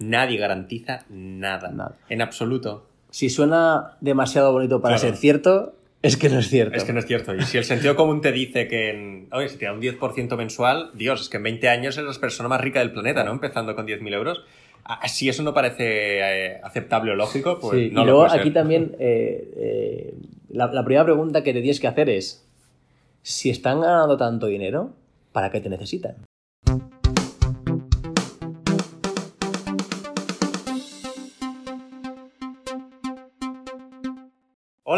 nadie garantiza nada. En absoluto. Si suena demasiado bonito para ser cierto, es que no es cierto. Es que no es cierto. Y si el sentido común te dice que en, oye, si te da un 10% mensual, Dios, es que en 20 años eres la persona más rica del planeta, ¿no? Empezando con 10.000 euros. Ah, si eso no parece eh, aceptable o lógico, pues sí. no y luego aquí también eh, eh, la, la primera pregunta que te tienes que hacer es, si están ganando tanto dinero, ¿para qué te necesitan?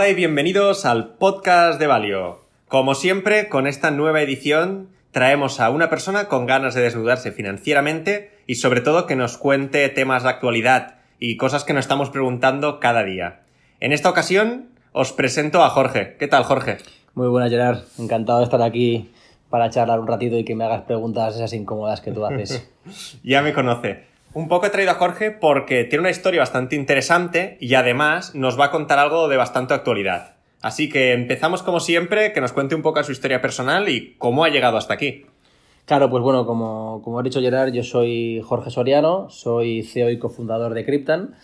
Hola y bienvenidos al podcast de Valio. Como siempre, con esta nueva edición traemos a una persona con ganas de desnudarse financieramente y sobre todo que nos cuente temas de actualidad y cosas que nos estamos preguntando cada día. En esta ocasión os presento a Jorge. ¿Qué tal, Jorge? Muy buenas, Gerard. Encantado de estar aquí para charlar un ratito y que me hagas preguntas esas incómodas que tú haces. ya me conoce. Un poco he traído a Jorge porque tiene una historia bastante interesante y además nos va a contar algo de bastante actualidad. Así que empezamos como siempre, que nos cuente un poco su historia personal y cómo ha llegado hasta aquí. Claro, pues bueno, como, como ha dicho Gerard, yo soy Jorge Soriano, soy CEO y cofundador de Cryptan,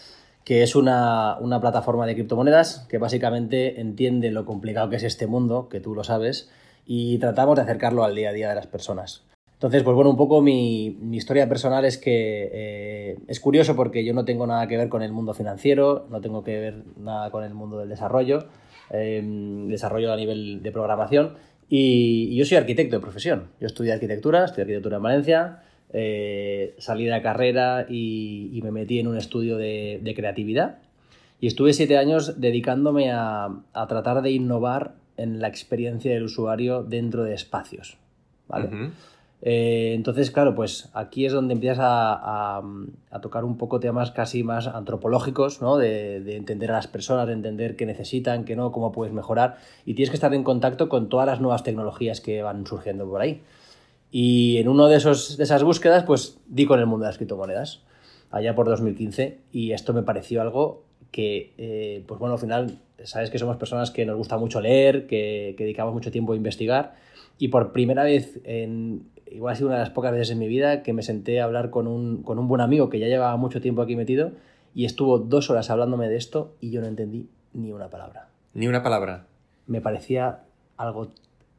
que es una, una plataforma de criptomonedas que básicamente entiende lo complicado que es este mundo, que tú lo sabes, y tratamos de acercarlo al día a día de las personas. Entonces, pues bueno, un poco mi, historia personal es que eh, es curioso porque yo no tengo nada que ver con el mundo financiero, no tengo que ver nada con el mundo del desarrollo, eh, desarrollo a nivel de programación, y, yo soy arquitecto de profesión. Yo estudié arquitectura, estudié arquitectura en Valencia, eh, salí de la carrera y, me metí en un estudio de, creatividad. Y estuve siete años dedicándome a, tratar de innovar en la experiencia del usuario dentro de espacios. ¿vale? Eh, entonces, claro, pues aquí es donde empiezas a, tocar un poco temas casi más antropológicos, ¿no? De, entender a las personas, de entender qué necesitan, qué no, cómo puedes mejorar. Y tienes que estar en contacto con todas las nuevas tecnologías que van surgiendo por ahí. Y en una de, esos, de esas búsquedas, pues di con el mundo de las criptomonedas, allá por 2015. Y esto me pareció algo que, eh, pues bueno, al final, sabes que somos personas que nos gusta mucho leer, que, que dedicamos mucho tiempo a investigar. Y por primera vez en, igual ha sido una de las pocas veces en mi vida que me senté a hablar con un, con un buen amigo que ya llevaba mucho tiempo aquí metido y estuvo dos horas hablándome de esto y yo no entendí ni una palabra. Ni una palabra. Me parecía algo...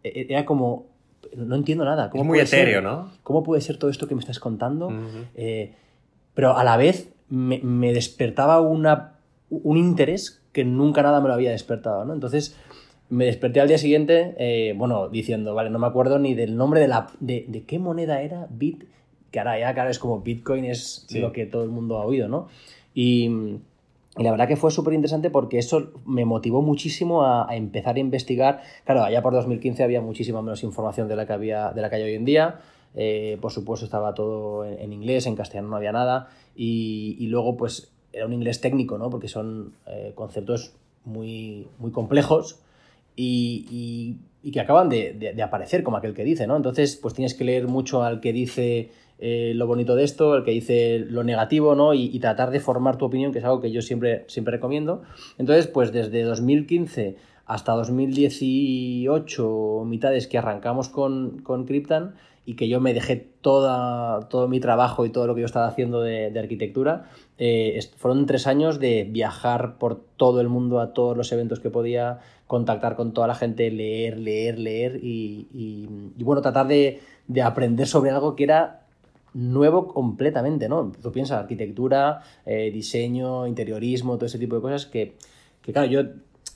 E, e, era como... No entiendo nada. ¿Cómo es muy etéreo, ¿no? ¿Cómo puede ser todo esto que me estás contando? Eh, pero a la vez me, me despertaba una, un interés que nunca nada me lo había despertado, ¿no? Entonces me desperté al día siguiente, eh, bueno, diciendo, vale, no me acuerdo ni del nombre de la. de, de qué moneda era, Bit, que ahora ya, claro, es como Bitcoin, es lo que todo el mundo ha oído, ¿no? Y, la verdad que fue súper interesante porque eso me motivó muchísimo a, empezar a investigar. Claro, allá por 2015 había muchísima menos información de la que, había, de la que hay hoy en día. Eh, por supuesto, estaba todo en, inglés, en castellano no había nada. Y, y, luego, pues, era un inglés técnico, ¿no? Porque son eh, conceptos muy, muy complejos y, que acaban de, aparecer, como aquel que dice, ¿no? Entonces, pues tienes que leer mucho al que dice eh, lo bonito de esto, al que dice lo negativo, ¿no? Y, tratar de formar tu opinión, que es algo que yo siempre, siempre recomiendo. Entonces, pues desde 2015 hasta 2018, mitades que arrancamos con, con Cryptan, y que yo me dejé toda, todo mi trabajo y todo lo que yo estaba haciendo de, arquitectura. Eh, fueron tres años de viajar por todo el mundo a todos los eventos que podía, contactar con toda la gente, leer, leer, leer y, bueno, tratar de, aprender sobre algo que era nuevo completamente, ¿no? Tú piensas, arquitectura, eh, diseño, interiorismo, todo ese tipo de cosas que, que claro, yo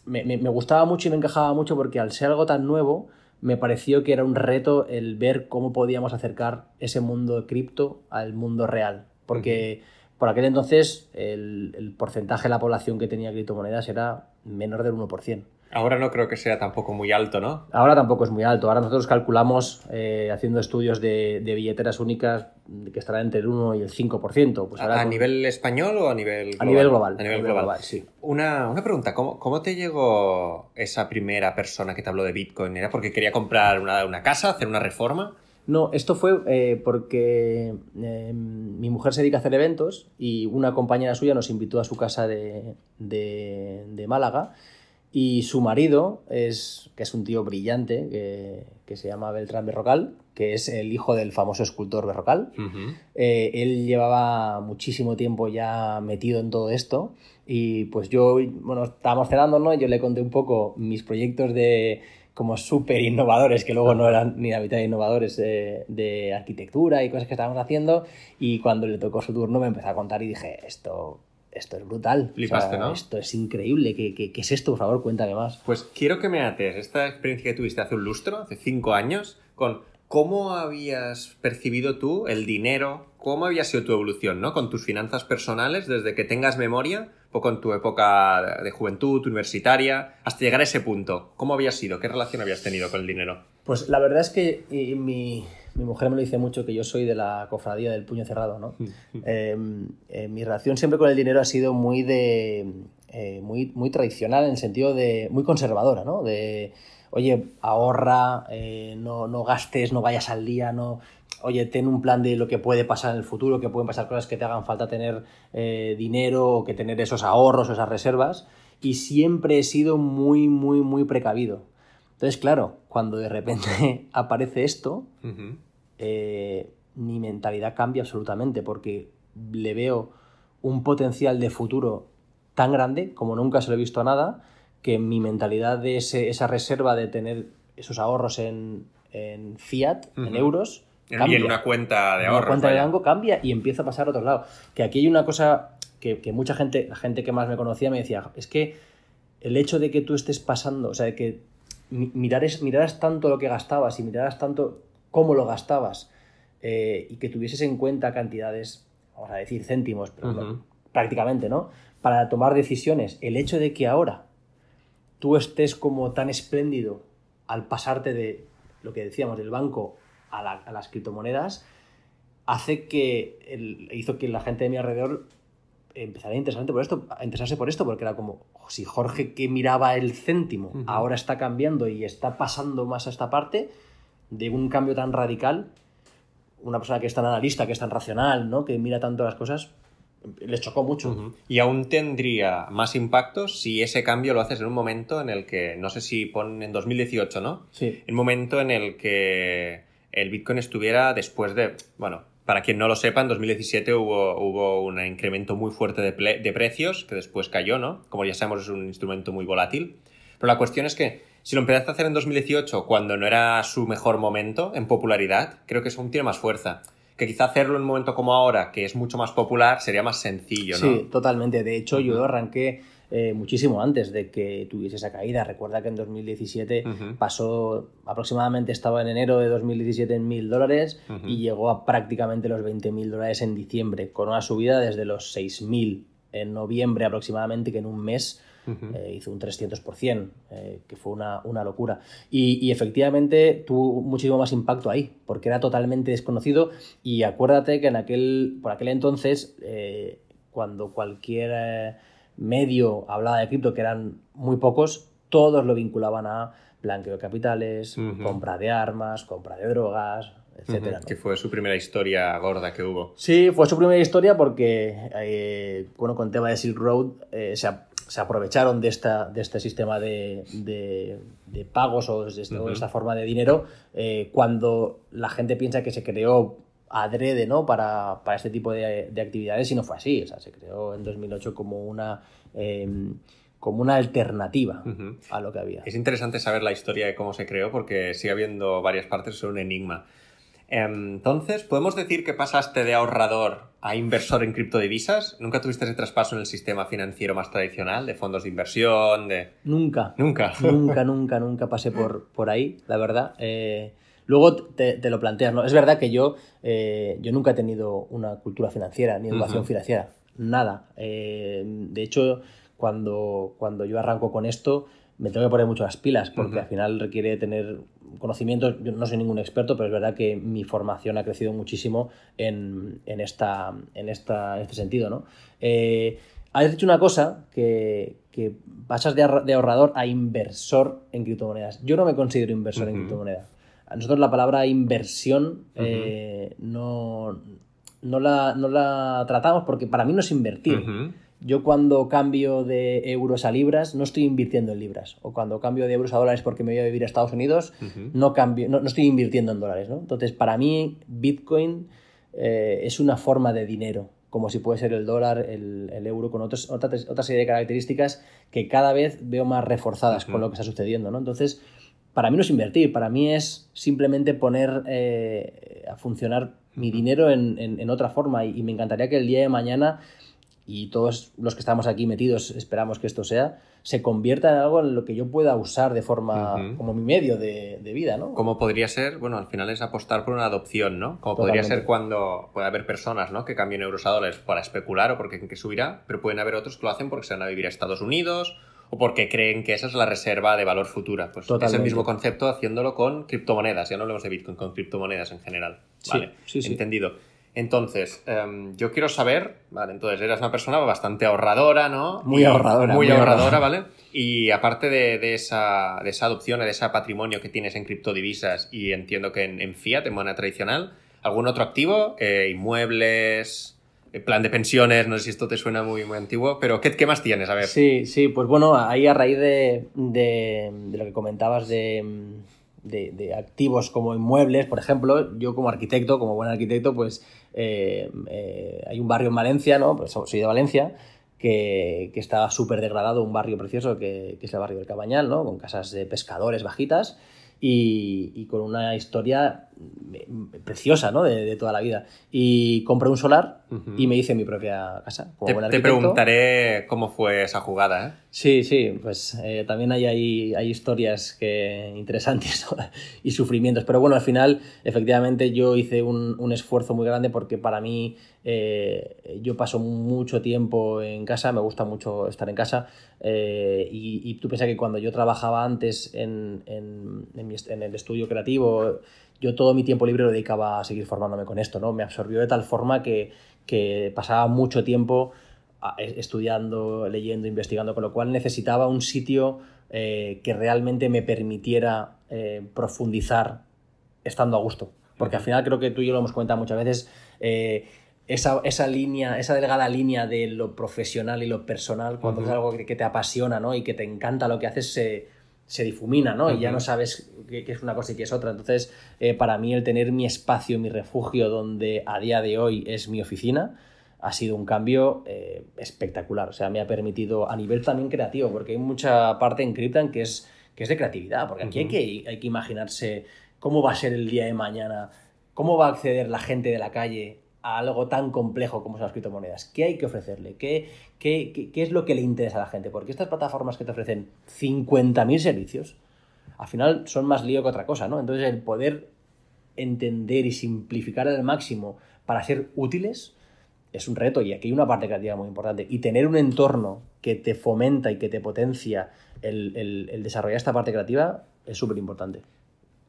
me, me, gustaba mucho y me encajaba mucho porque al ser algo tan nuevo, me pareció que era un reto el ver cómo podíamos acercar ese mundo cripto al mundo real. Porque por aquel entonces el, el, porcentaje de la población que tenía criptomonedas era menor del 1%. Ahora no creo que sea tampoco muy alto, ¿no? Ahora tampoco es muy alto. Ahora nosotros calculamos, eh, haciendo estudios de, billeteras únicas, que estará entre el 1 y el 5%. Pues ¿A, nivel español o a nivel global? A nivel global. A nivel, global. sí. Una, pregunta, ¿Cómo, ¿cómo, te llegó esa primera persona que te habló de Bitcoin? ¿Era porque quería comprar una, casa, hacer una reforma? No, esto fue eh, porque em, mi mujer se dedica a hacer eventos y una compañera suya nos invitó a su casa de, de Málaga Y su marido, es, que es un tío brillante, que, que se llama Beltrán Berrocal, que es el hijo del famoso escultor Berrocal. Eh, él llevaba muchísimo tiempo ya metido en todo esto y pues yo, bueno, estábamos cenando, ¿no? Yo le conté un poco mis proyectos de como súper innovadores, que luego no eran ni la mitad de innovadores de, de, arquitectura y cosas que estábamos haciendo. Y cuando le tocó su turno me empezó a contar y dije, esto, esto es brutal. Flipaste, ¿no? Esto es increíble. ¿Qué, ¿Qué, qué, es esto? Por favor, cuéntame más. Pues quiero que me ates esta experiencia que tuviste hace un lustro, hace cinco años, con cómo habías percibido tú el dinero, cómo había sido tu evolución, ¿no? Con tus finanzas personales desde que tengas memoria, poco en tu época de juventud, universitaria, hasta llegar a ese punto. ¿Cómo había sido? ¿Qué relación habías tenido con el dinero? Pues la verdad es que mi, mi mujer me lo dice mucho que yo soy de la cofradía del puño cerrado, ¿no? eh, eh, mi relación siempre con el dinero ha sido muy de... Eh, muy, muy tradicional en el sentido de... muy conservadora, ¿no? De, oye, ahorra, eh, no, no gastes, no vayas al día, no... Oye, ten un plan de lo que puede pasar en el futuro, que pueden pasar cosas que te hagan falta tener eh, dinero o que tener esos ahorros o esas reservas. Y siempre he sido muy, muy, muy precavido. Entonces, claro, cuando de repente aparece esto, uh -huh. eh, mi mentalidad cambia absolutamente porque le veo un potencial de futuro tan grande como nunca se lo he visto a nada, que mi mentalidad de ese, esa reserva de tener esos ahorros en, en fiat, uh -huh. en euros, cambia. Y en una cuenta de ahorros. Una cuenta de banco cambia y empieza a pasar a otro lado. Que aquí hay una cosa que, que, mucha gente, la gente que más me conocía me decía, es que el hecho de que tú estés pasando, o sea, de que mirares, miraras tanto lo que gastabas y miraras tanto cómo lo gastabas eh, y que tuvieses en cuenta cantidades, vamos a decir céntimos, pero uh -huh. prácticamente, ¿no? Para tomar decisiones. El hecho de que ahora tú estés como tan espléndido al pasarte de lo que decíamos del banco a, la, a las criptomonedas hace que el, hizo que la gente de mi alrededor empezara a interesarse por esto, a interesarse por esto, porque era como, si Jorge que miraba el céntimo uh -huh. ahora está cambiando y está pasando más a esta parte de un cambio tan radical, una persona que es tan analista, que es tan racional, ¿no? que mira tanto las cosas, le chocó mucho. Uh -huh. Y aún tendría más impacto si ese cambio lo haces en un momento en el que, no sé si pon en 2018, ¿no? Sí. En un momento en el que el Bitcoin estuviera después de, bueno, para quien no lo sepa, en 2017 hubo, hubo un incremento muy fuerte de, de, precios, que después cayó, ¿no? Como ya sabemos, es un instrumento muy volátil. Pero la cuestión es que si lo empezaste a hacer en 2018, cuando no era su mejor momento en popularidad, creo que eso aún tiene más fuerza. Que quizá hacerlo en un momento como ahora, que es mucho más popular, sería más sencillo, ¿no? Sí, totalmente. De hecho, uh -huh. yo arranqué eh, muchísimo antes de que tuviese esa caída. Recuerda que en 2017 uh -huh. pasó, aproximadamente estaba en enero de 2017 en mil dólares uh -huh. y llegó a prácticamente los 20 mil dólares en diciembre, con una subida desde los 6 mil en noviembre aproximadamente, que en un mes Uh -huh. eh, hizo un 300%, eh, que fue una, una locura. Y, y, efectivamente tuvo muchísimo más impacto ahí, porque era totalmente desconocido. Y acuérdate que en aquel, por aquel entonces, eh, cuando cualquier medio hablaba de cripto, que eran muy pocos, todos lo vinculaban a blanqueo de capitales, uh -huh. compra de armas, compra de drogas, etcétera. Uh -huh. ¿no? Que fue su primera historia gorda que hubo. Sí, fue su primera historia porque, eh, bueno, con el tema de Silk Road eh, se, se, aprovecharon de, esta, de este sistema de, de, de pagos o de, este, uh -huh. esta forma de dinero eh, cuando la gente piensa que se creó adrede ¿no? para, para este tipo de, de, actividades y no fue así. O sea, se creó en 2008 como una... Eh, como una alternativa uh -huh. a lo que había. Es interesante saber la historia de cómo se creó porque sigue habiendo varias partes, es un enigma. Entonces, ¿podemos decir que pasaste de ahorrador a inversor en criptodivisas? ¿Nunca tuviste ese traspaso en el sistema financiero más tradicional, de fondos de inversión? De... Nunca. Nunca. Nunca, nunca, nunca pasé por, por ahí, la verdad. Eh, luego te, te, lo planteas, ¿no? Es verdad que yo, eh, yo nunca he tenido una cultura financiera ni educación uh -huh. financiera. Nada. Eh, de hecho, cuando, cuando yo arranco con esto, me tengo que poner mucho las pilas, porque uh -huh. al final requiere tener conocimientos. Yo no soy ningún experto, pero es verdad que mi formación ha crecido muchísimo en, en, esta, en, esta, en este sentido. ¿no? Eh, has dicho una cosa que, que pasas de, ahorrador a inversor en criptomonedas. Yo no me considero inversor uh -huh. en criptomonedas. A nosotros la palabra inversión uh -huh. eh, no, no, la, no la tratamos porque para mí no es invertir. Yo cuando cambio de euros a libras no estoy invirtiendo en libras. O cuando cambio de euros a dólares porque me voy a vivir a Estados Unidos, no, cambio, no, estoy invirtiendo en dólares. ¿no? Entonces, para mí, Bitcoin eh, es una forma de dinero, como si puede ser el dólar, el, euro, con otros, otra, otra, serie de características que cada vez veo más reforzadas con lo que está sucediendo. ¿no? Entonces, para mí no es invertir, para mí es simplemente poner eh, a funcionar mi dinero en, otra forma y, me encantaría que el día de mañana y todos los que estamos aquí metidos esperamos que esto sea, se convierta en algo en lo que yo pueda usar de forma como mi medio de, vida, ¿no? Como podría ser, bueno, al final es apostar por una adopción, ¿no? Como podría ser cuando puede haber personas, ¿no? Que cambien euros a dólares para especular o porque que subirá, pero pueden haber otros que lo hacen porque se van a vivir a Estados Unidos o porque creen que esa es la reserva de valor futura. Pues es el mismo concepto haciéndolo con criptomonedas, ya no hablamos de Bitcoin, con criptomonedas en general. Vale, sí, sí, entendido. Entonces, em, yo quiero saber, vale, entonces eras una persona bastante ahorradora, ¿no? Muy ahorradora. Muy, ahorradora, ¿vale? Y aparte de, esa, de esa adopción, de ese patrimonio que tienes en criptodivisas y entiendo que en, fiat, en moneda tradicional, ¿algún otro activo? Eh, ¿Inmuebles? Plan de pensiones, no sé si esto te suena muy, muy antiguo, pero ¿qué, ¿qué, más tienes? A ver. Sí, sí, pues bueno, ahí a raíz de, de, lo que comentabas de, de, activos como inmuebles, por ejemplo, yo como arquitecto, como buen arquitecto, pues eh, eh, hay un barrio en Valencia, ¿no? Pues soy de Valencia, que, que está súper degradado, un barrio precioso que, que, es el barrio del Cabañal, ¿no? Con casas de pescadores bajitas y, con una historia preciosa, ¿no? De, toda la vida. Y compré un solar y me hice mi propia casa. te, preguntaré cómo fue esa jugada, ¿eh? Sí, sí, pues eh, también hay, hay, hay, historias que, interesantes y sufrimientos. Pero bueno, al final, efectivamente, yo hice un, un esfuerzo muy grande porque para mí eh, yo paso mucho tiempo en casa, me gusta mucho estar en casa. Eh, y, tú piensas que cuando yo trabajaba antes en, en, en, el estudio creativo, yo todo mi tiempo libre lo dedicaba a seguir formándome con esto, ¿no? Me absorbió de tal forma que, que pasaba mucho tiempo estudiando, leyendo, investigando, con lo cual necesitaba un sitio eh, que realmente me permitiera eh, profundizar estando a gusto. Porque al final creo que tú y yo lo hemos comentado muchas veces, eh, esa, esa, línea, esa delgada línea de lo profesional y lo personal, cuando es algo que, te apasiona ¿no? y que te encanta lo que haces, se, se difumina, ¿no? Y ya no sabes qué, es una cosa y qué es otra. Entonces, para mí el tener mi espacio, mi refugio, donde a día de hoy es mi oficina, ha sido un cambio eh, espectacular. O sea, me ha permitido a nivel también creativo, porque hay mucha parte en Cryptan que es, que es de creatividad, porque aquí hay, que, hay que imaginarse cómo va a ser el día de mañana, cómo va a acceder la gente de la calle a algo tan complejo como son las criptomonedas. ¿Qué hay que ofrecerle? ¿Qué, qué, qué, es lo que le interesa a la gente? Porque estas plataformas que te ofrecen 50.000 servicios, al final son más lío que otra cosa, ¿no? Entonces el poder entender y simplificar al máximo para ser útiles, es un reto y aquí hay una parte creativa muy importante. Y tener un entorno que te fomenta y que te potencia el, desarrollar esta parte creativa es súper importante.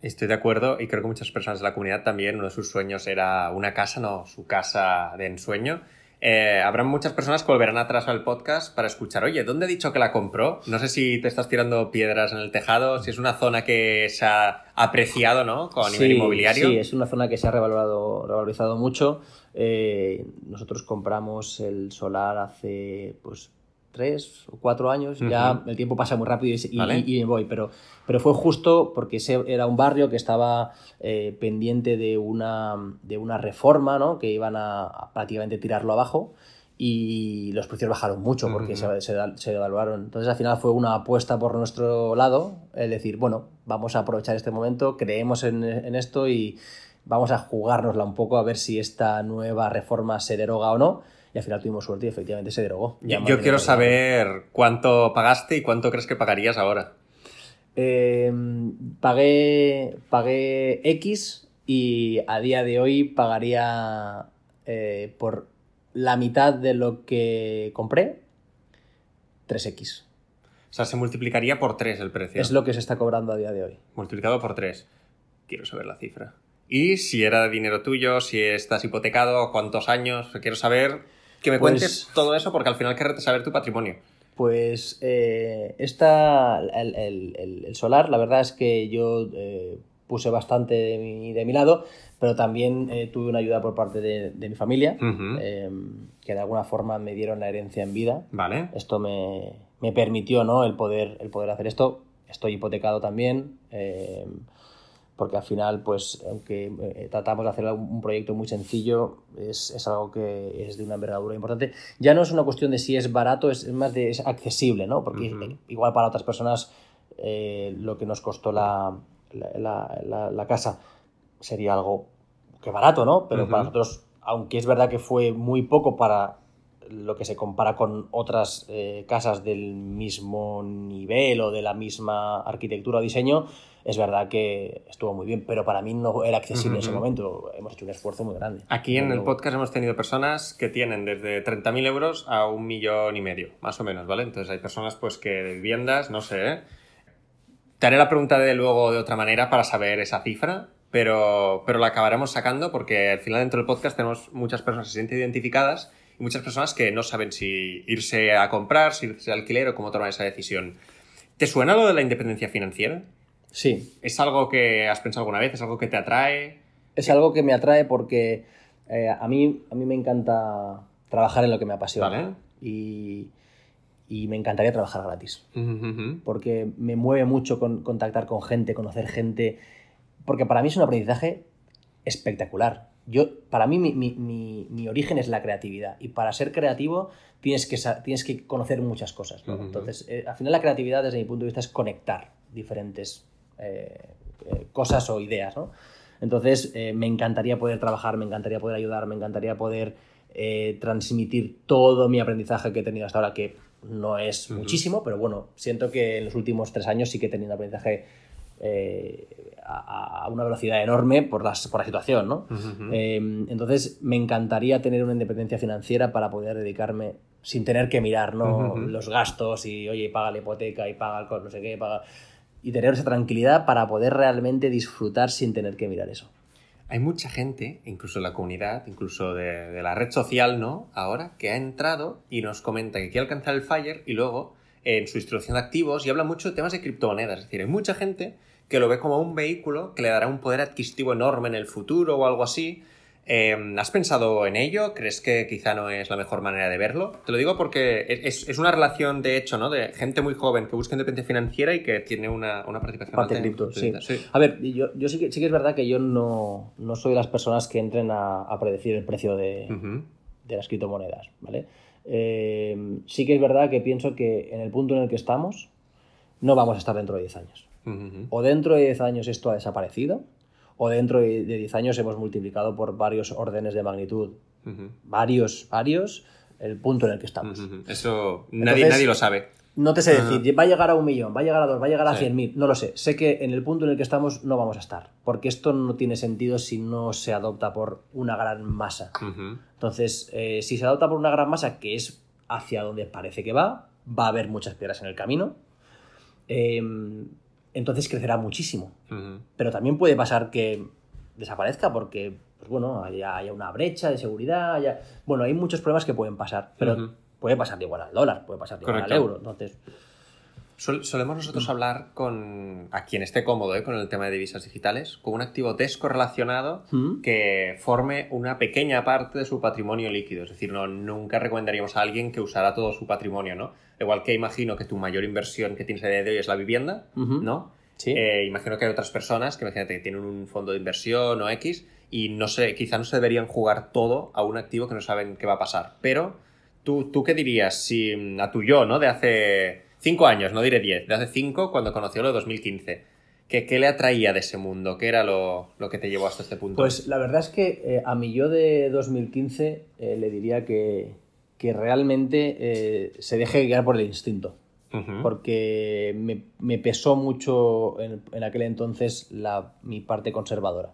Estoy de acuerdo y creo que muchas personas de la comunidad también, uno de sus sueños era una casa, no, su casa de ensueño. Eh, habrá muchas personas que volverán atrás al podcast para escuchar, oye, ¿dónde ha dicho que la compró? No sé si te estás tirando piedras en el tejado, si es una zona que se ha apreciado, ¿no? Con nivel inmobiliario. Sí, es una zona que se ha revalorado, revalorizado mucho. Eh, nosotros compramos el solar hace pues tres o cuatro años, ya el tiempo pasa muy rápido y, me voy, pero, pero fue justo porque ese era un barrio que estaba eh, pendiente de una, de una reforma, ¿no? que iban a, prácticamente tirarlo abajo y los precios bajaron mucho porque se, se, devaluaron. Entonces al final fue una apuesta por nuestro lado, el decir, bueno, vamos a aprovechar este momento, creemos en, en esto y vamos a jugárnosla un poco a ver si esta nueva reforma se deroga o no. Y al final tuvimos suerte y efectivamente se derogó. Yo, quiero saber cuánto pagaste y cuánto crees que pagarías ahora. Em, pagué, pagué X y a día de hoy pagaría eh, por la mitad de lo que compré 3X. O sea, se multiplicaría por 3 el precio. Es lo que se está cobrando a día de hoy. Multiplicado por 3. Quiero saber la cifra. Y si era dinero tuyo, si estás hipotecado, cuántos años. Quiero saber que me cuentes pues todo eso porque al final querré saber tu patrimonio. Pues eh, esta, el, solar, la verdad es que yo eh, puse bastante de mi, de mi lado, pero también eh, tuve una ayuda por parte de, de mi familia, eh, que de alguna forma me dieron la herencia en vida. Vale. Esto me, me permitió ¿no? el, poder, el poder hacer esto. Estoy hipotecado también, eh, porque al final, pues, aunque eh, tratamos de hacer un proyecto muy sencillo, es, es algo que es de una envergadura importante. Ya no es una cuestión de si es barato, es, más de es accesible, ¿no? Porque eh, igual para otras personas eh, lo que nos costó la, la, la- casa sería algo que barato, ¿no? Pero para nosotros, aunque es verdad que fue muy poco para lo que se compara con otras eh, casas del mismo nivel o de la misma arquitectura o diseño, es verdad que estuvo muy bien, pero para mí no era accesible en ese momento. Hemos hecho un esfuerzo muy grande. Aquí en el podcast hemos tenido personas que tienen desde 30.000 euros a un millón y medio, más o menos, ¿vale? Entonces hay personas pues que de viviendas, no sé, ¿eh? Te haré la pregunta de luego de otra manera para saber esa cifra, pero, pero la acabaremos sacando porque al final dentro del podcast tenemos muchas personas que se sienten identificadas y muchas personas que no saben si irse a comprar, si irse a alquiler o cómo tomar esa decisión. ¿Te suena lo de la independencia financiera? Sí, ¿Es algo que has pensado alguna vez? ¿Es algo que te atrae? es algo que me atrae porque eh, a, mí, a mí me encanta trabajar en lo que me apasiona. Vale. Y, y me encantaría trabajar gratis. Porque me mueve mucho con, contactar con gente, conocer gente, porque para mí es un aprendizaje espectacular. Yo, para mí mi, mi- mi- mi origen es la creatividad y para ser creativo tienes que, tienes que conocer muchas cosas. ¿no? Entonces, eh, al final la creatividad desde mi punto de vista es conectar diferentes eh, cosas o ideas. ¿no? Entonces, eh, me encantaría poder trabajar, me encantaría poder ayudar, me encantaría poder eh, transmitir todo mi aprendizaje que he tenido hasta ahora, que no es muchísimo, pero bueno, siento que en los últimos tres años sí que he tenido aprendizaje eh, a, a una velocidad enorme por, las, por la situación, ¿no? Eh, entonces, me encantaría tener una independencia financiera para poder dedicarme sin tener que mirar ¿no? Los gastos y, oye, paga la hipoteca y paga el no sé qué, paga... Y tener esa tranquilidad para poder realmente disfrutar sin tener que mirar eso. Hay mucha gente, incluso en la comunidad, incluso de, la red social, ¿no? Ahora, que ha entrado y nos comenta que quiere alcanzar el FIRE y luego en su instrucción de activos y habla mucho de temas de criptomonedas. Es decir, hay mucha gente que lo ve como un vehículo que le dará un poder adquisitivo enorme en el futuro o algo así. Eh, ¿Has pensado en ello? ¿Crees que quizá no es la mejor manera de verlo? Te lo digo porque es, es una relación, de hecho, ¿no? De gente muy joven que busca independencia financiera y que tiene una, una participación Parte alta en cripto, sí. A ver, yo, yo sí, que, sí que es verdad que yo no, no soy de las personas que entren a, a predecir el precio de, las criptomonedas, ¿vale? Eh, sí que es verdad que pienso que en el punto en el que estamos no vamos a estar dentro de 10 años. O dentro de 10 años esto ha desaparecido, o dentro de de 10 años hemos multiplicado por varios órdenes de magnitud, varios, varios, el punto en el que estamos. Eso nadie, Entonces- nadie lo sabe. No te sé decir, va a llegar a un millón, va a llegar a dos, va a llegar a Sí. cien mil, no lo sé. Sé que en el punto en el que estamos no vamos a estar, porque esto no tiene sentido si no se adopta por una gran masa. Entonces, eh, si se adopta por una gran masa, que es hacia donde parece que va, va a haber muchas piedras en el camino, eh, entonces crecerá muchísimo. Pero también puede pasar que desaparezca porque, pues bueno, haya, haya una brecha de seguridad, haya... Bueno, hay muchos problemas que pueden pasar, pero puede pasar de igual al dólar, puede pasar de igual al euro. Entonces, solemos nosotros hablar con, a quien esté cómodo ¿eh? con el tema de divisas digitales, con un activo descorrelacionado ¿Mm? que forme una pequeña parte de su patrimonio líquido. Es decir, no, nunca recomendaríamos a alguien que usara todo su patrimonio, ¿no? Igual que imagino que tu mayor inversión que tienes a día de hoy es la vivienda. ¿no? Sí. Eh, imagino que hay otras personas que imagínate que tienen un fondo de inversión o X y no sé, quizá no se deberían jugar todo a un activo que no saben qué va a pasar. Pero, ¿tú, tú qué dirías si mm, a tu yo, ¿no? De hace cinco años, no diré diez, de hace cinco, cuando conoció lo de 2015. ¿Qué, qué le atraía de ese mundo? ¿Qué era lo, lo que te llevó hasta este punto? Pues la verdad es que eh, a mi yo de 2015 eh, le diría que, que realmente eh, se deje guiar por el instinto. Porque me, me pesó mucho en, en aquel entonces la, mi parte conservadora.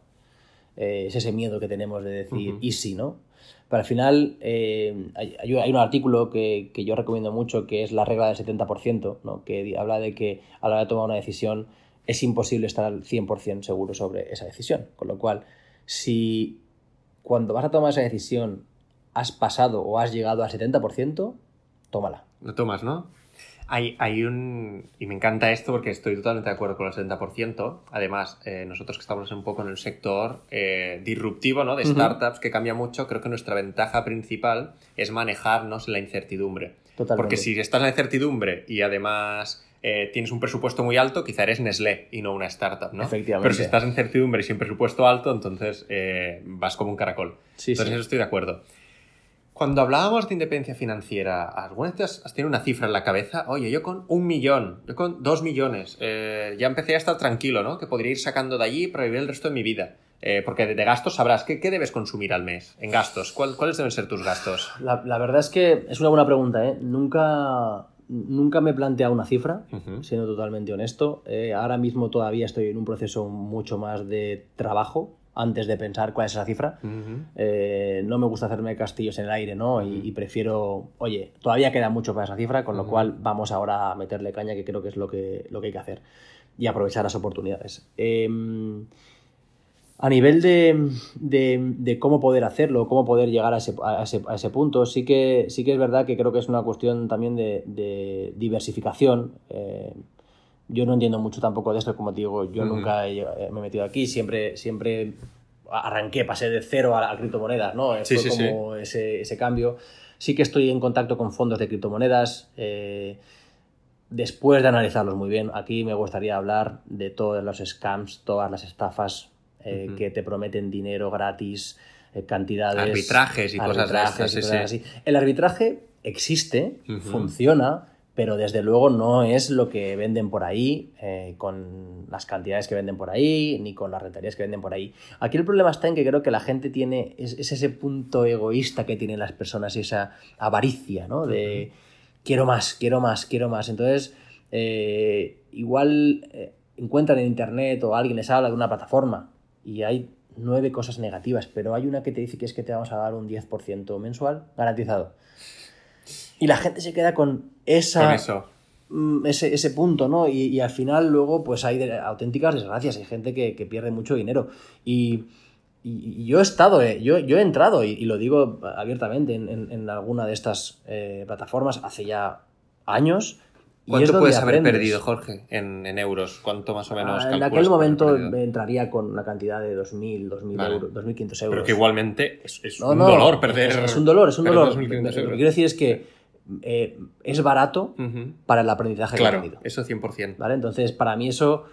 Eh, es ese miedo que tenemos de decir. ¿y si no? Pero al final eh, hay, un artículo que, que yo recomiendo mucho que es la regla del 70%, ¿no? que habla de que a la hora de tomar una decisión es imposible estar al 100% seguro sobre esa decisión. Con lo cual, si cuando vas a tomar esa decisión has pasado o has llegado al 70%, tómala. Lo tomas, ¿no? Hay, hay un... Y me encanta esto porque estoy totalmente de acuerdo con el 70%. Además, eh, nosotros que estamos un poco en el sector eh, disruptivo, ¿no? De startups, que cambia mucho, creo que nuestra ventaja principal es manejarnos la incertidumbre. Totalmente. Porque si estás en la incertidumbre y además eh, tienes un presupuesto muy alto, quizá eres Nestlé y no una startup, ¿no? Efectivamente. Pero si estás en incertidumbre y sin presupuesto alto, entonces eh, vas como un caracol. Sí, entonces sí. eso estoy de acuerdo. Cuando hablábamos de independencia financiera, ¿alguna vez has, tenido una cifra en la cabeza? Oye, yo con un millón, yo con dos millones, eh, ya empecé a estar tranquilo, ¿no? Que podría ir sacando de allí para vivir el resto de mi vida. Eh, porque de, gastos sabrás, ¿qué, ¿qué debes consumir al mes en gastos? ¿Cuál- ¿Cuáles deben ser tus gastos? La, la verdad es que es una buena pregunta, ¿eh? Nunca, nunca me he planteado una cifra, siendo totalmente honesto. Eh, ahora mismo todavía estoy en un proceso mucho más de trabajo antes de pensar cuál es esa cifra. Eh, no me gusta hacerme castillos en el aire, ¿no? Y, y prefiero, oye, todavía queda mucho para esa cifra, con lo cual vamos ahora a meterle caña, que creo que es lo que, lo que hay que hacer, y aprovechar las oportunidades. Eh, a nivel de, de- de cómo poder hacerlo, cómo poder llegar a ese, a ese- a ese punto, sí que, sí que es verdad que creo que es una cuestión también de, de diversificación. Eh, yo no entiendo mucho tampoco de esto, como te digo, yo Ujú. nunca he- eh, me he metido aquí, siempre, siempre arranqué, pasé de cero a, a criptomonedas, ¿no? Sí, Fue sí, como Ese, ese cambio. Sí que estoy en contacto con fondos de criptomonedas. eh, después de analizarlos muy bien, aquí me gustaría hablar de todos los scams, todas las estafas eh, Ujú. que te prometen dinero gratis, eh, cantidades. Arbitrajes y cosas de arbitrajes estas, y sí, cosas sí. así. El arbitraje existe, Ujú. funciona, pero desde luego no es lo que venden por ahí, eh, con las cantidades que venden por ahí, ni con las rentabilidades que venden por ahí. Aquí el problema está en que creo que la gente tiene, es, es ese punto egoísta que tienen las personas, esa avaricia, ¿no? De quiero más, quiero más, quiero más. Entonces, eh, igual eh, encuentran en internet o alguien les habla de una plataforma y hay nueve cosas negativas, pero hay una que te dice que es que te vamos a dar un 10% mensual garantizado. Y la gente se queda con esa Con eso. mm, ese, ese punto, ¿no? Y, y al final luego pues hay de- auténticas desgracias, hay gente que, que pierde mucho dinero. Y, y- y yo he estado, eh, yo, yo he entrado, y, lo digo abiertamente, en, en- en alguna de estas eh, plataformas hace ya años. ¿Cuánto puedes haber aprendes. perdido, Jorge, en, en euros? ¿Cuánto más o menos? Ah, en aquel haber momento entraría con una cantidad de 2.000, 2.000 Vale. euros, 2.500 euros. Pero que igualmente es, es No, un no, dolor perder. Es, es un dolor, es un dolor. 2.500 Lo que quiero decir es que eh, es barato para el aprendizaje que he Claro, tenido. eso 100%. ¿vale? Entonces, para mí eso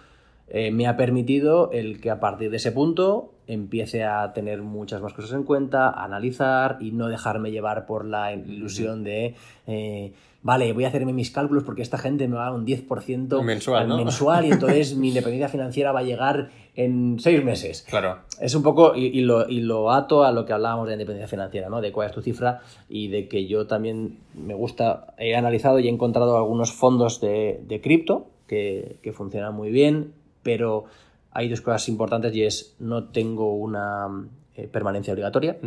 eh, me ha permitido el que a partir de ese punto empiece a tener muchas más cosas en cuenta, a analizar y no dejarme llevar por la ilusión de, eh, vale, voy a hacerme mis cálculos porque esta gente me va a dar un 10% Mensual, al ¿no? mensual y entonces mi independencia financiera va a llegar en seis meses. Claro. Es un poco, y, y lo, y lo ato a lo que hablábamos de independencia financiera, ¿no? De cuál es tu cifra y de que yo también me gusta, he analizado y he encontrado algunos fondos de, de cripto que, que funcionan muy bien, pero hay dos cosas importantes y es no tengo una eh, permanencia obligatoria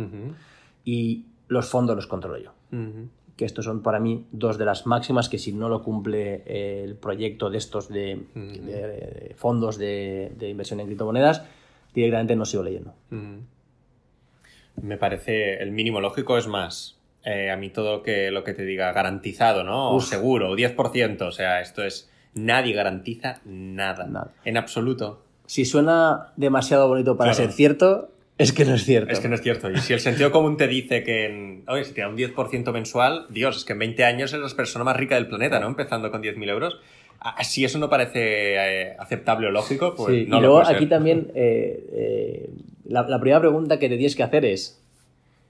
y los fondos los controlo yo. Ujú. Que estos son para mí dos de las máximas que si no lo cumple eh, el proyecto de estos de, Ujú. de- de fondos de, de inversión en criptomonedas, directamente no sigo leyendo. Me parece el mínimo lógico es más. eh, a mí todo lo que, lo que te diga garantizado, ¿no? O seguro, o 10%. O sea, esto es. Nadie garantiza nada. Nada. En absoluto. Si suena demasiado bonito para Claro. ser cierto, es que no es cierto. Es que no es cierto. Y si el sentido común te dice que, en, oye, si te da un 10% mensual, Dios, es que en 20 años eres la persona más rica del planeta, ¿no? Empezando con 10.000 euros. Si eso no parece eh, aceptable o lógico, pues Sí, no y lo luego ser. aquí también eh, eh, la, la primera pregunta que te tienes que hacer es,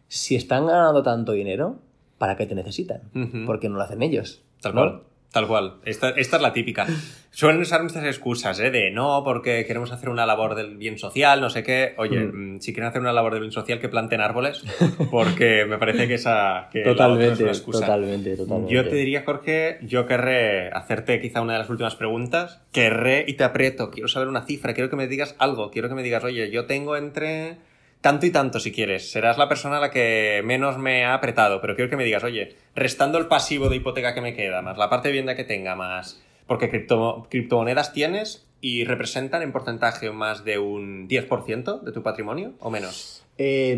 si están ganando tanto dinero, ¿para qué te necesitan? Ujú. Porque no lo hacen ellos. Tal ¿no? Tal cual. Esta, esta es la típica. Suelen usar nuestras excusas, ¿eh? De no, porque queremos hacer una labor del bien social, no sé qué. Oye, Mm. mm, si quieren hacer una labor del bien social, que planten árboles, porque me parece que esa que otra es Totalmente, una excusa. totalmente, totalmente. Yo te diría, Jorge, yo querré hacerte quizá una de las últimas preguntas. Querré y te aprieto. Quiero saber una cifra, quiero que me digas algo. Quiero que me digas, oye, yo tengo entre tanto y tanto si quieres. Serás la persona a la que menos me ha apretado, pero quiero que me digas, oye, restando el pasivo de hipoteca que me queda, más la parte de vivienda que tenga, más... Porque cripto- criptomonedas tienes y representan en porcentaje más de un 10% de tu patrimonio o menos. Eh,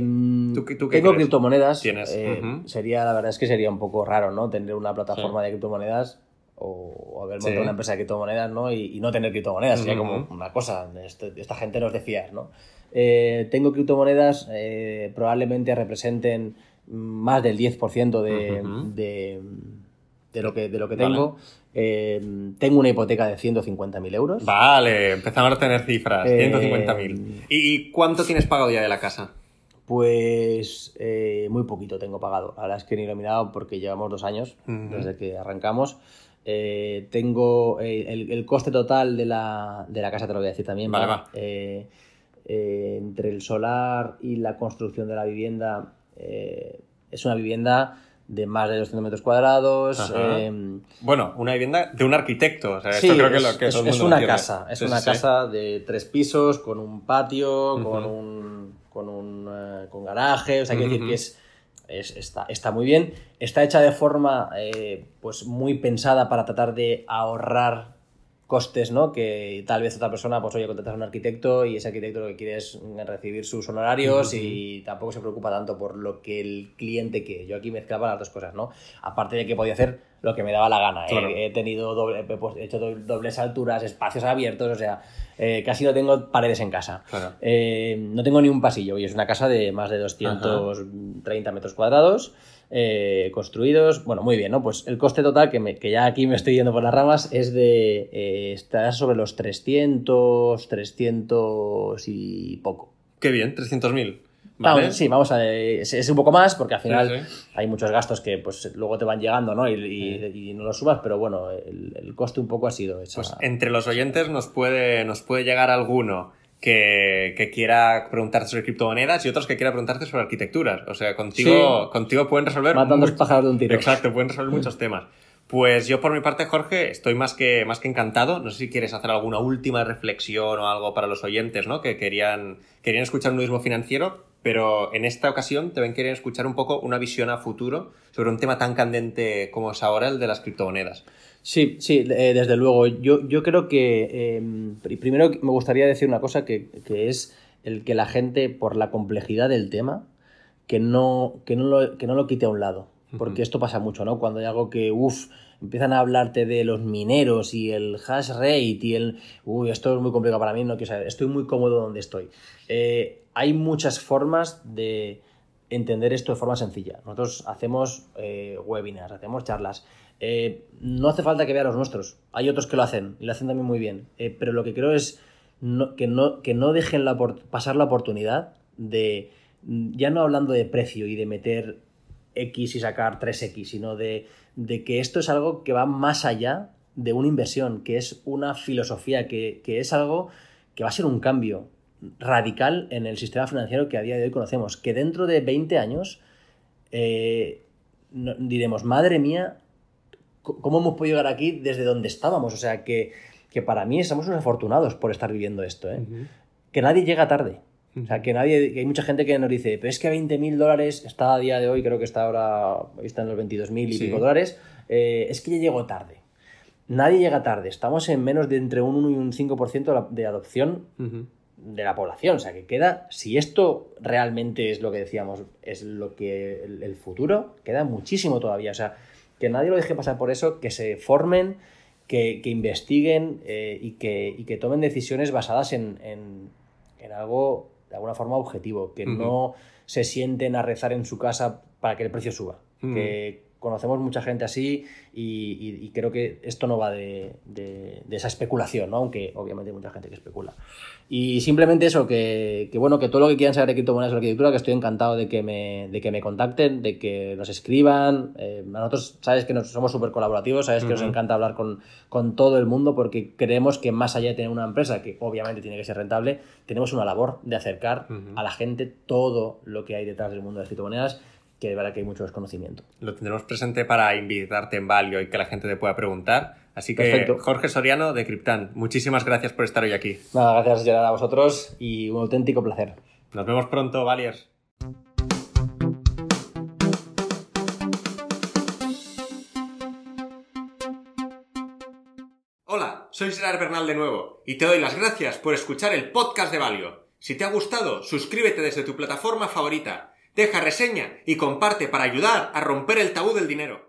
¿Tú qué- tú qué tengo crees? criptomonedas. Tienes, eh. Sería, la verdad es que sería un poco raro, ¿no? Tener una plataforma de criptomonedas. o haber montado una empresa de criptomonedas ¿no? y, no tener criptomonedas. Sería como una cosa, esta gente no es de fiar. ¿no? Eh, tengo criptomonedas, eh, probablemente representen más del 10% de, de, de, lo que, de lo que tengo. Eh, tengo una hipoteca de 150.000 euros. Vale, empezamos a tener cifras. 150.000. ¿Y cuánto tienes pagado ya de la casa? Pues muy poquito tengo pagado. Ahora es que ni lo he mirado porque llevamos dos años desde que arrancamos. Eh, tengo eh, el, coste total de la, de la, casa, te lo voy a decir también. Eh, entre el solar y la construcción de la vivienda, es una vivienda de más de 200 metros cuadrados. bueno, una vivienda de un arquitecto. es, una casa. Es una casa de tres pisos, con un patio, con un. con un. con garaje. O sea, quiero decir que es está, está, muy bien. Está hecha de forma eh, pues muy pensada para tratar de ahorrar costes, ¿no? Que tal vez otra persona, pues oye, contratas a un arquitecto y ese arquitecto lo que quiere es recibir sus honorarios y tampoco se preocupa tanto por lo que el cliente quiere. Yo aquí mezclaba las dos cosas, ¿no? Aparte de que podía hacer lo que me daba la gana. He, tenido doble, pues, he hecho dobles alturas, espacios abiertos, o sea, eh, casi no tengo paredes en casa. Eh, no tengo ni un pasillo y es una casa de más de 230 metros cuadrados. Eh, construidos. Bueno, muy bien, ¿no? Pues el coste total, que, que ya aquí me estoy yendo por las ramas, es de. Eh, está sobre los 300, 300 y poco. Qué bien, 300.000. ¿Vale? sí, vamos a. Es, un poco más porque al final hay muchos gastos que pues luego te van llegando, ¿no? Y, no los subas, pero bueno, el, coste un poco ha sido esa... Pues entre los oyentes nos puede, nos puede llegar alguno que, quiera preguntarte sobre criptomonedas y otros que quiera preguntarte sobre arquitecturas. O sea, contigo, contigo pueden resolver. Matando pájaros de un tiro. Exacto, pueden resolver muchos temas. Pues yo por mi parte, Jorge, estoy más que, más que encantado. No sé si quieres hacer alguna última reflexión o algo para los oyentes, ¿no? Que querían, querían escuchar un nudismo financiero, pero en esta ocasión también querían escuchar un poco una visión a futuro sobre un tema tan candente como es ahora el de las criptomonedas. Sí, sí, eh, desde luego. Yo, yo creo que em, primero me gustaría decir una cosa que, es el que la gente, por la complejidad del tema, que no, que no, lo, que no lo quite a un lado. Porque esto pasa mucho, ¿no? Cuando hay algo que, uff, empiezan a hablarte de los mineros y el hash rate y el, uy, esto es muy complicado para mí, no quiero saber, estoy muy cómodo donde estoy. Eh, hay muchas formas de entender esto de forma sencilla. Nosotros hacemos eh, webinars, hacemos charlas. Eh, no hace falta que vea los nuestros. Hay otros que lo hacen y lo hacen también muy bien. Eh, pero lo que creo es que, no, dejen pasar la oportunidad de, ya no hablando de precio y de meter X y sacar 3X, sino de, que esto es algo que va más allá de una inversión, que es una filosofía, que es algo que va a ser un cambio radical en el sistema financiero que a día de hoy conocemos, que dentro de 20 años eh, diremos, madre mía, ¿cómo hemos podido llegar aquí desde donde estábamos? O sea, que, que para mí estamos unos afortunados por estar viviendo esto, ¿eh? Que nadie llega tarde. O sea, que nadie, hay mucha gente que nos dice, pero es que 20.000 dólares está a día de hoy, creo que está ahora, está en los 22.000 y pico dólares, eh, es que ya llegó tarde. Nadie llega tarde, estamos en menos de entre un 1 y un 5% de adopción de la población. O sea, que queda, si esto realmente es lo que decíamos, es lo que el, futuro, queda muchísimo todavía. O sea, que nadie lo deje pasar por eso, que se formen, que, investiguen eh, y, que, que, tomen decisiones basadas en, en, algo de alguna forma objetivo, que no se sienten a rezar en su casa para que el precio suba. Que conocemos mucha gente así y, creo que esto no va de, esa especulación, ¿no? aunque obviamente hay mucha gente que especula. Y simplemente eso, que, bueno, que todo lo que quieran saber de criptomonedas o arquitectura, que estoy encantado de que me, de que me contacten, de que nos escriban. Eh, a nosotros, sabes que somos súper colaborativos, sabes que nos encanta hablar con, con todo el mundo porque creemos que más allá de tener una empresa, que obviamente tiene que ser rentable, tenemos una labor de acercar a la gente todo lo que hay detrás del mundo de las criptomonedas que de verdad que hay mucho desconocimiento. Lo tendremos presente para invitarte en Valio y que la gente te pueda preguntar. Así que Jorge Soriano de Cryptan, muchísimas gracias por estar hoy aquí. Nada, gracias Gerard a vosotros y un auténtico placer. Nos vemos pronto, Valiers. Hola, soy Gerard Bernal de nuevo y te doy las gracias por escuchar el podcast de Valio. Si te ha gustado, suscríbete desde tu plataforma favorita deja reseña y comparte para ayudar a romper el tabú del dinero.